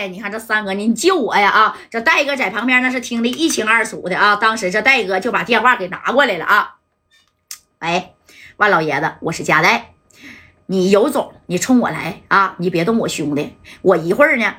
哎，你看这三哥，你救我呀啊！这戴哥在旁边那是听得一清二楚的啊。当时这戴哥就把电话给拿过来了啊。喂，万老爷子，我是佳代，你有种你冲我来啊！你别动我兄弟，我一会儿呢，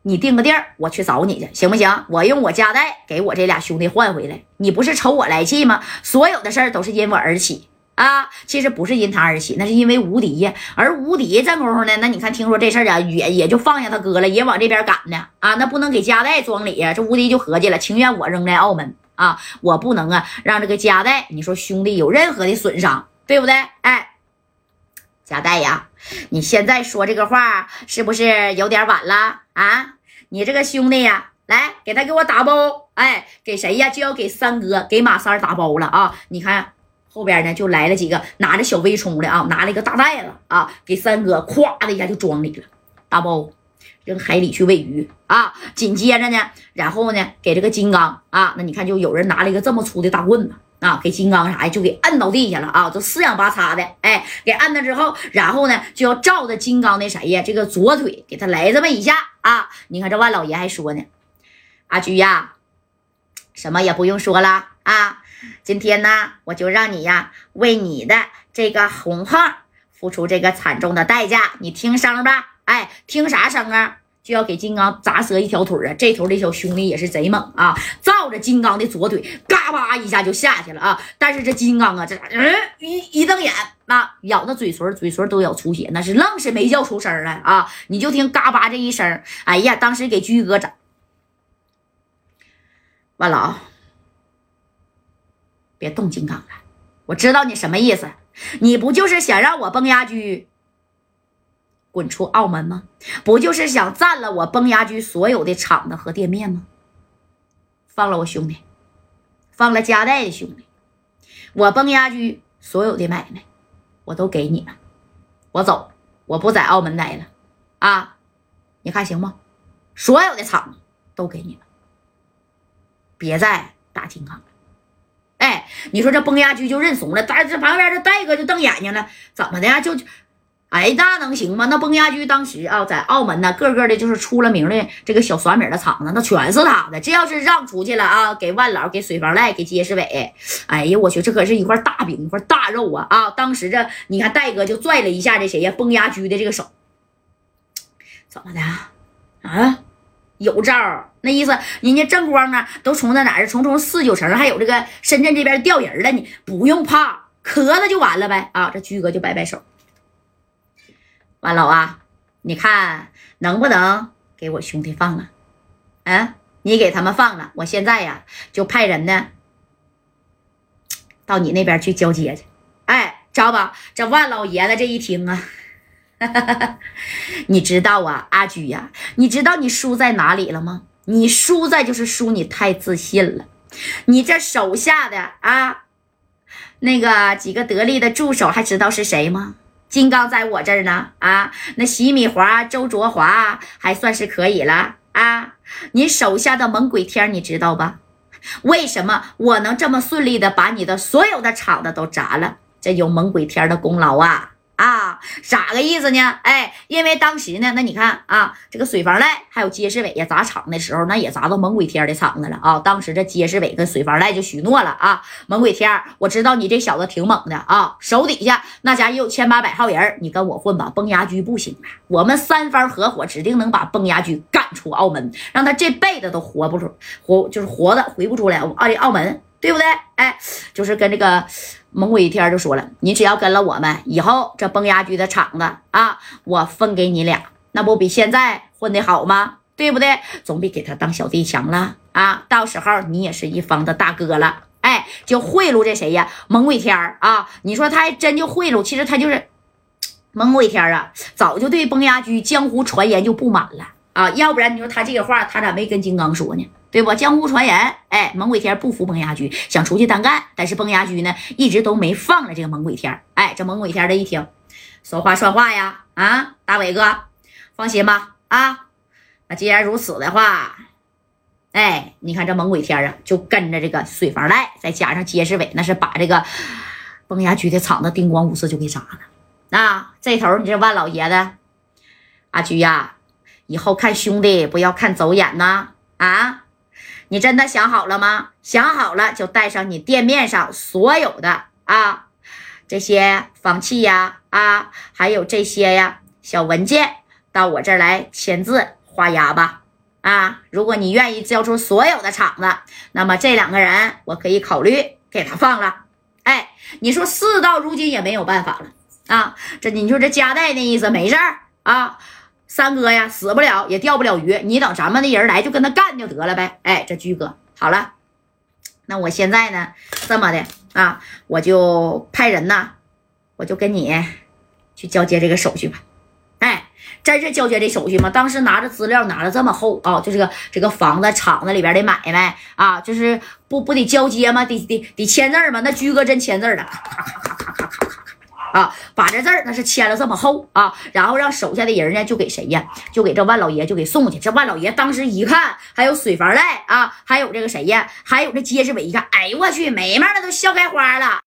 你定个地儿，我去找你去，行不行？我用我加代给我这俩兄弟换回来。你不是瞅我来气吗？所有的事儿都是因我而起。啊，其实不是因他而起，那是因为无敌呀。而无敌这功夫呢，那你看，听说这事儿啊，也也就放下他哥了，也往这边赶呢。啊，那不能给加代装理呀。这无敌就合计了，情愿我扔在澳门啊，我不能啊让这个加代，你说兄弟有任何的损伤，对不对？哎，加代呀，你现在说这个话是不是有点晚了啊？你这个兄弟呀，来给他给我打包，哎，给谁呀？就要给三哥，给马三打包了啊！你看。后边呢，就来了几个拿着小微冲的啊，拿了一个大袋子啊，给三哥咵的一下就装里了，大包扔海里去喂鱼啊。紧接着呢，然后呢，给这个金刚啊，那你看就有人拿了一个这么粗的大棍子啊，给金刚啥呀，就给摁到地下了啊，都四仰八叉的，哎，给摁了之后，然后呢，就要照着金刚的谁呀，这个左腿给他来这么一下啊。你看这万老爷还说呢，阿菊呀，什么也不用说了啊。今天呢，我就让你呀，为你的这个红胖付出这个惨重的代价。你听声吧，哎，听啥声啊？就要给金刚砸折一条腿啊！这头的小兄弟也是贼猛啊，照着金刚的左腿，嘎巴一下就下去了啊！但是这金刚啊，这嗯一一瞪眼啊，咬着嘴唇，嘴唇都咬出血，那是愣是没叫出声来啊！你就听嘎巴这一声，哎呀，当时给居哥整万老。别动金刚了，我知道你什么意思，你不就是想让我崩牙驹滚出澳门吗？不就是想占了我崩牙驹所有的厂子和店面吗？放了我兄弟，放了家代的兄弟，我崩牙驹所有的买卖我都给你们，我走，我不在澳门待了啊！你看行吗？所有的厂子都给你们，别再打金刚了。你说这崩牙驹就认怂了，但是这旁边这戴哥就瞪眼睛了，怎么的呀？就，哎，那能行吗？那崩牙驹当时啊，在澳门呢，个个的就是出了名的这个小耍米的厂子，那全是他的。这要是让出去了啊，给万老、给水房赖、给结实伟，哎呀，我去，这可是一块大饼，一块大肉啊！啊，当时这你看戴哥就拽了一下这谁呀？崩牙驹的这个手，怎么的啊？有招，那意思，人家正光啊，都从那哪儿，从从四九城，还有这个深圳这边调人了，你不用怕，磕了就完了呗。啊，这居哥就摆摆手，万老啊，你看能不能给我兄弟放了？嗯，你给他们放了，我现在呀就派人呢到你那边去交接去。哎，知道吧？这万老爷子这一听啊。你知道啊，阿居呀，你知道你输在哪里了吗？你输在就是输你太自信了。你这手下的啊，那个几个得力的助手还知道是谁吗？金刚在我这儿呢啊，那洗米华、周卓华还算是可以了啊。你手下的猛鬼天你知道吧？为什么我能这么顺利的把你的所有的厂子都砸了？这有猛鬼天的功劳啊！啊，咋个意思呢？哎，因为当时呢，那你看啊，这个水房赖还有街市伟呀砸场的时候，那也砸到猛鬼天的场子了啊。当时这街市伟跟水房赖就许诺了啊，猛鬼天，我知道你这小子挺猛的啊，手底下那家也有千八百号人，你跟我混吧，崩牙驹不行了，我们三方合伙，指定能把崩牙驹赶出澳门，让他这辈子都活不出，活就是活的回不出来澳澳门，对不对？哎，就是跟这个。猛鬼一天就说了：“你只要跟了我们，以后这崩牙驹的厂子啊，我分给你俩，那不比现在混的好吗？对不对？总比给他当小弟强了啊！到时候你也是一方的大哥了。哎，就贿赂这谁呀？猛鬼天啊！你说他还真就贿赂，其实他就是 猛鬼天啊！早就对崩牙驹江湖传言就不满了啊！要不然你说他这个话，他咋没跟金刚说呢？”对不？江湖传言，哎，猛鬼天不服崩牙驹，想出去单干，但是崩牙驹呢，一直都没放了这个猛鬼天。哎，这猛鬼天这一听，说话算话呀！啊，大伟哥，放心吧。啊，那既然如此的话，哎，你看这猛鬼天啊，就跟着这个水房赖，再加上结实伟，那是把这个崩牙驹的厂子叮咣五四就给砸了。那这头你这万老爷子，阿驹呀。以后看兄弟不要看走眼呐！啊，你真的想好了吗？想好了就带上你店面上所有的啊这些房契呀啊，还有这些呀小文件，到我这儿来签字画押吧！啊，如果你愿意交出所有的厂子，那么这两个人我可以考虑给他放了。哎，你说事到如今也没有办法了啊！这你说这夹带那意思没事儿啊？三哥呀，死不了也钓不了鱼，你等咱们的人来就跟他干就得了呗。哎，这居哥好了，那我现在呢，这么的啊，我就派人呐，我就跟你去交接这个手续吧。哎，真是交接这手续吗？当时拿着资料拿着这么厚啊，就这个这个房子厂子里边的买卖啊，就是不不得交接吗？得得得签字吗？那居哥真签字了。啊，把这字儿那是签了这么厚啊，然后让手下的人呢就给谁呀？就给这万老爷就给送去。这万老爷当时一看，还有水房赖啊，还有这个谁呀？还有这街市伟一看，哎呦我去，眉毛那都笑开花了。